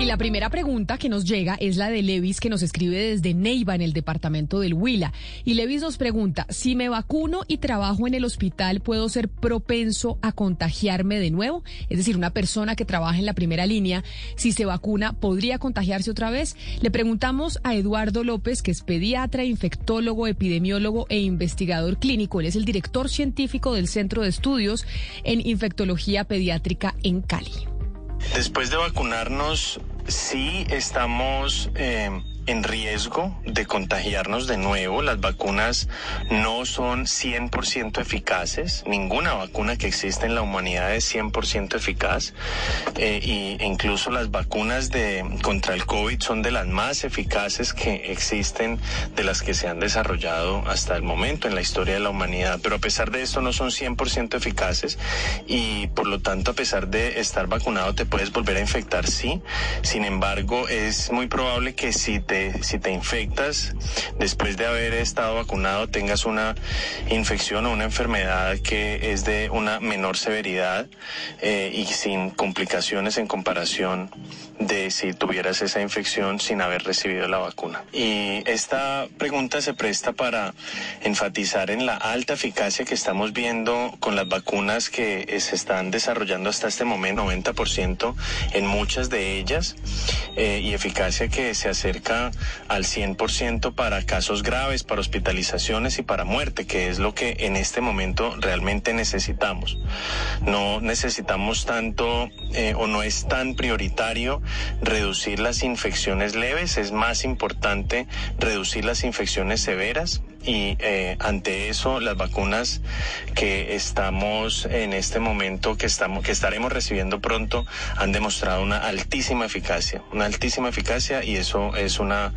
Y la primera pregunta que nos llega es la de Levis, que nos escribe desde Neiva, en el departamento del Huila. Y Levis nos pregunta, si me vacuno y trabajo en el hospital, ¿puedo ser propenso a contagiarme de nuevo? Es decir, una persona que trabaja en la primera línea, si se vacuna, ¿podría contagiarse otra vez? Le preguntamos a Eduardo López, que es pediatra, infectólogo, epidemiólogo e investigador clínico. Él es el director científico del Centro de Estudios en Infectología Pediátrica en Cali. Después de vacunarnos, sí estamos eh, en riesgo de contagiarnos de nuevo. Las vacunas no son 100% eficaces. Ninguna vacuna que existe en la humanidad es 100% eficaz. Eh, y incluso las vacunas de, contra el COVID son de las más eficaces que existen, de las que se han desarrollado hasta el momento en la historia de la humanidad. Pero a pesar de esto no son 100% eficaces y por lo tanto a pesar de estar vacunado te puedes volver a infectar, sí. Sin embargo, es muy probable que si te si te infectas después de haber estado vacunado tengas una infección o una enfermedad que es de una menor severidad eh, y sin complicaciones en comparación de si tuvieras esa infección sin haber recibido la vacuna. Y esta pregunta se presta para enfatizar en la alta eficacia que estamos viendo con las vacunas que se están desarrollando hasta este momento, 90% en muchas de ellas, eh, y eficacia que se acerca al 100% para casos graves, para hospitalizaciones y para muerte, que es lo que en este momento realmente necesitamos. No necesitamos tanto eh, o no es tan prioritario reducir las infecciones leves, es más importante reducir las infecciones severas y eh, ante eso las vacunas que estamos en este momento que estamos que estaremos recibiendo pronto han demostrado una altísima eficacia una altísima eficacia y eso es una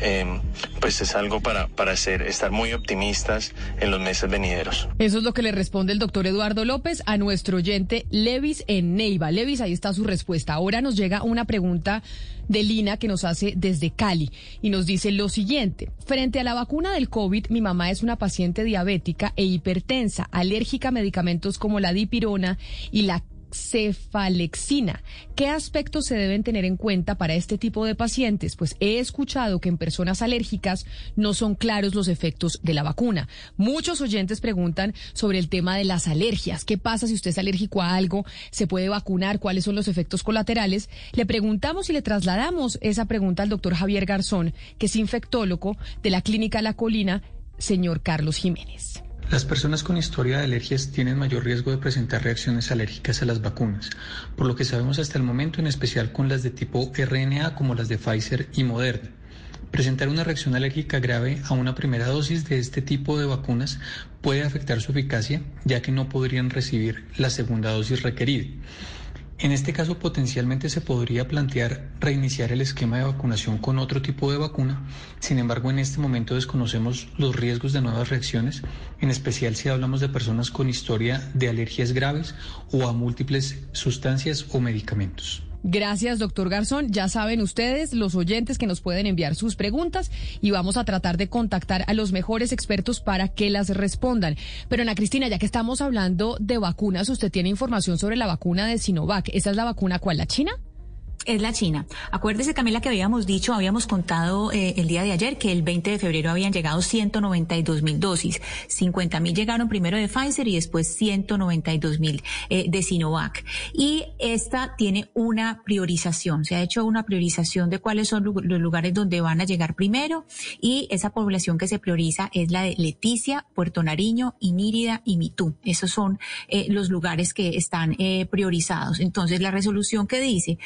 eh, pues es algo para para hacer estar muy optimistas en los meses venideros. Eso es lo que le responde el doctor Eduardo López a nuestro oyente Levis en Neiva. Levis ahí está su respuesta. Ahora nos llega una pregunta de Lina que nos hace desde Cali y nos dice lo siguiente. Frente a la vacuna del COVID, mi mamá es una paciente diabética e hipertensa, alérgica a medicamentos como la dipirona y la cefalexina. ¿Qué aspectos se deben tener en cuenta para este tipo de pacientes? Pues he escuchado que en personas alérgicas no son claros los efectos de la vacuna. Muchos oyentes preguntan sobre el tema de las alergias. ¿Qué pasa si usted es alérgico a algo? ¿Se puede vacunar? ¿Cuáles son los efectos colaterales? Le preguntamos y le trasladamos esa pregunta al doctor Javier Garzón, que es infectólogo de la Clínica La Colina, señor Carlos Jiménez. Las personas con historia de alergias tienen mayor riesgo de presentar reacciones alérgicas a las vacunas, por lo que sabemos hasta el momento, en especial con las de tipo RNA como las de Pfizer y Moderna. Presentar una reacción alérgica grave a una primera dosis de este tipo de vacunas puede afectar su eficacia, ya que no podrían recibir la segunda dosis requerida. En este caso, potencialmente se podría plantear reiniciar el esquema de vacunación con otro tipo de vacuna. Sin embargo, en este momento desconocemos los riesgos de nuevas reacciones, en especial si hablamos de personas con historia de alergias graves o a múltiples sustancias o medicamentos. Gracias, doctor Garzón. Ya saben ustedes, los oyentes, que nos pueden enviar sus preguntas y vamos a tratar de contactar a los mejores expertos para que las respondan. Pero Ana Cristina, ya que estamos hablando de vacunas, usted tiene información sobre la vacuna de Sinovac. ¿Esa es la vacuna cuál? ¿La China? Es la China. Acuérdese, Camila, que habíamos dicho, habíamos contado eh, el día de ayer que el 20 de febrero habían llegado 192 mil dosis. 50 mil llegaron primero de Pfizer y después 192 mil eh, de Sinovac. Y esta tiene una priorización. Se ha hecho una priorización de cuáles son los lugares donde van a llegar primero y esa población que se prioriza es la de Leticia, Puerto Nariño, Inírida y Mitú. Esos son eh, los lugares que están priorizados. Entonces, la resolución que dice,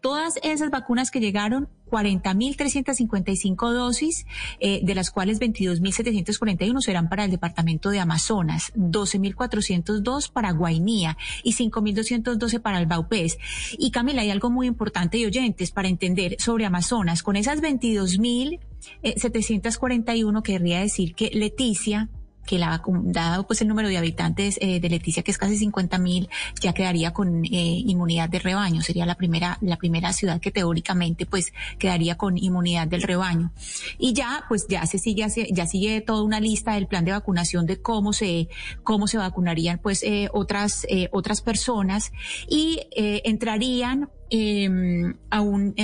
todas esas vacunas que llegaron, 40.355 dosis, eh, de las cuales 22.741 serán para el departamento de Amazonas, 12.402 para Guainía y 5.212 para el Baupés. Y Camila, hay algo muy importante y oyentes para entender sobre Amazonas. Con esas 22.741 querría decir que Leticia que la, dado pues el número de habitantes eh, de Leticia, que es casi 50 mil, ya quedaría con eh, inmunidad de rebaño. Sería la primera, la primera ciudad que teóricamente pues quedaría con inmunidad del rebaño. Y ya, pues ya se sigue, ya sigue toda una lista del plan de vacunación de cómo se, cómo se vacunarían pues eh, otras, otras personas y entrarían eh, a, un,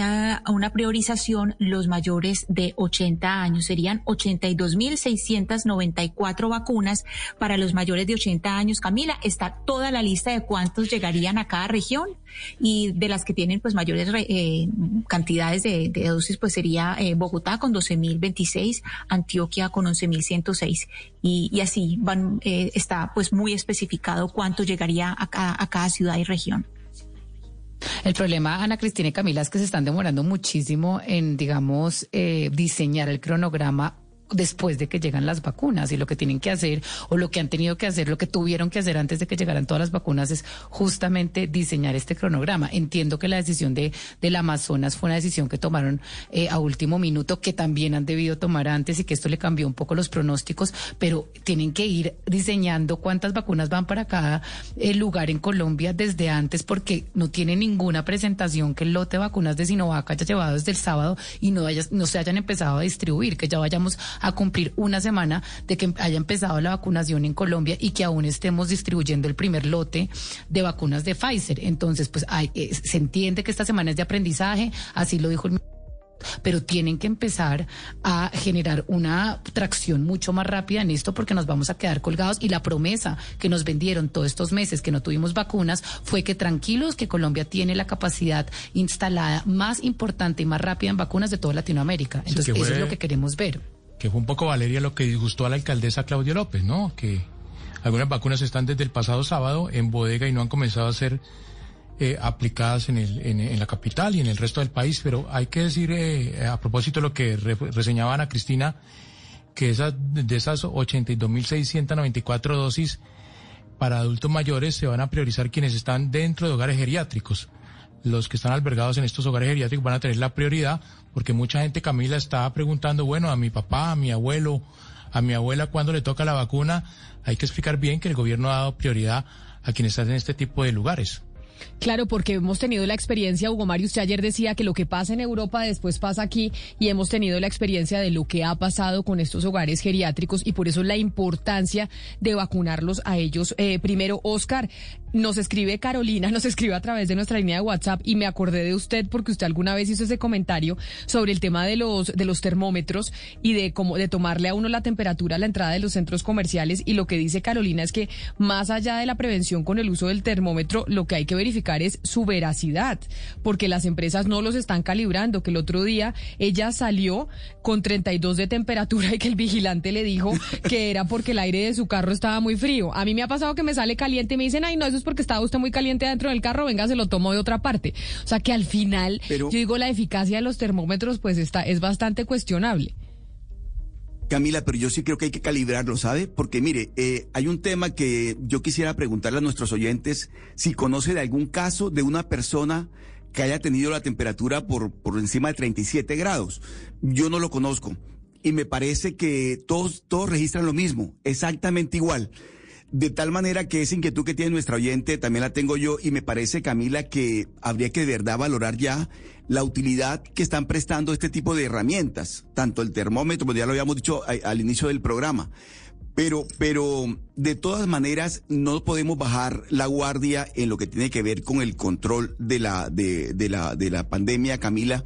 una priorización los mayores de 80 años. Serían 82.694 vacunas para los mayores de 80 años. Camila, está toda la lista de cuántos llegarían a cada región y de las que tienen pues mayores eh, cantidades de, dosis pues sería eh, Bogotá con 12.026, Antioquia con 11.106 y, y así van, eh, está pues muy especificado cuánto llegaría a cada ciudad y región. El problema, Ana Cristina y Camila, es que se están demorando muchísimo en, digamos, eh, diseñar el cronograma después de que llegan las vacunas y lo que tienen que hacer o lo que han tenido que hacer, lo que tuvieron que hacer antes de que llegaran todas las vacunas es justamente diseñar este cronograma. Entiendo que la decisión de del Amazonas fue una decisión que tomaron eh, a último minuto, que también han debido tomar antes y que esto le cambió un poco los pronósticos, pero tienen que ir diseñando cuántas vacunas van para cada eh, lugar en Colombia desde antes porque no tiene ninguna presentación que el lote de vacunas de Sinovac haya llevado desde el sábado y no, haya, no se hayan empezado a distribuir, que ya vayamos a cumplir una semana de que haya empezado la vacunación en Colombia y que aún estemos distribuyendo el primer lote de vacunas de Pfizer. Entonces, pues hay, eh, se entiende que esta semana es de aprendizaje, así lo dijo el pero tienen que empezar a generar una tracción mucho más rápida en esto porque nos vamos a quedar colgados y la promesa que nos vendieron todos estos meses que no tuvimos vacunas fue que tranquilos que Colombia tiene la capacidad instalada más importante y más rápida en vacunas de toda Latinoamérica. Entonces, eso es lo que queremos ver que fue un poco Valeria lo que disgustó a la alcaldesa Claudia López, ¿no? Que algunas vacunas están desde el pasado sábado en bodega y no han comenzado a ser eh, aplicadas en, el, en, la capital y en el resto del país, pero hay que decir, eh, a propósito de lo que reseñaba Ana Cristina, que esas, de esas 82.694 dosis para adultos mayores se van a priorizar quienes están dentro de hogares geriátricos los que están albergados en estos hogares geriátricos van a tener la prioridad, porque mucha gente, Camila, está preguntando, bueno, a mi papá, a mi abuelo, a mi abuela, ¿cuándo le toca la vacuna? Hay que explicar bien que el gobierno ha dado prioridad a quienes están en este tipo de lugares. Claro, porque hemos tenido la experiencia, Hugo Mario, usted ayer decía que lo que pasa en Europa después pasa aquí y hemos tenido la experiencia de lo que ha pasado con estos hogares geriátricos y por eso la importancia de vacunarlos a ellos. Eh, primero, Oscar, nos escribe Carolina, nos escribe a través de nuestra línea de WhatsApp y me acordé de usted porque usted alguna vez hizo ese comentario sobre el tema de los de los termómetros y de cómo de tomarle a uno la temperatura a la entrada de los centros comerciales y lo que dice Carolina es que más allá de la prevención con el uso del termómetro, lo que hay que verificar es su veracidad, porque las empresas no los están calibrando, que el otro día ella salió con 32 de temperatura y que el vigilante le dijo que era porque el aire de su carro estaba muy frío. A mí me ha pasado que me sale caliente y me dicen, "Ay, no, eso es porque estaba usted muy caliente dentro del carro, venga, se lo tomo de otra parte." O sea, que al final yo digo la eficacia de los termómetros pues está es bastante cuestionable. Camila, pero yo sí creo que hay que calibrarlo, ¿sabe? Porque mire, eh, hay un tema que yo quisiera preguntarle a nuestros oyentes si conoce de algún caso de una persona que haya tenido la temperatura por, por encima de 37 grados. Yo no lo conozco. Y me parece que todos, todos registran lo mismo, exactamente igual. De tal manera que esa inquietud que tiene nuestra oyente también la tengo yo y me parece, Camila, que habría que de verdad valorar ya la utilidad que están prestando este tipo de herramientas, tanto el termómetro, pues ya lo habíamos dicho al inicio del programa. Pero, pero de todas maneras no podemos bajar la guardia en lo que tiene que ver con el control de la, de, de la, de la pandemia, Camila,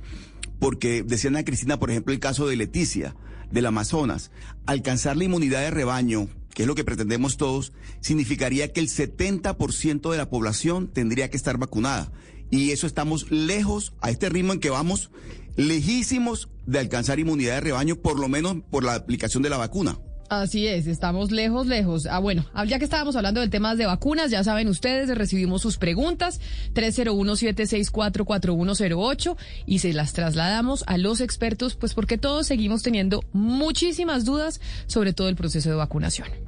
porque decía Ana Cristina, por ejemplo, el caso de Leticia, del Amazonas, alcanzar la inmunidad de rebaño que es lo que pretendemos todos, significaría que el 70% de la población tendría que estar vacunada. Y eso estamos lejos, a este ritmo en que vamos, lejísimos de alcanzar inmunidad de rebaño, por lo menos por la aplicación de la vacuna. Así es, estamos lejos, lejos. Ah, bueno, ah, ya que estábamos hablando del tema de vacunas, ya saben ustedes, recibimos sus preguntas, 301-764-4108, y se las trasladamos a los expertos, pues porque todos seguimos teniendo muchísimas dudas sobre todo el proceso de vacunación.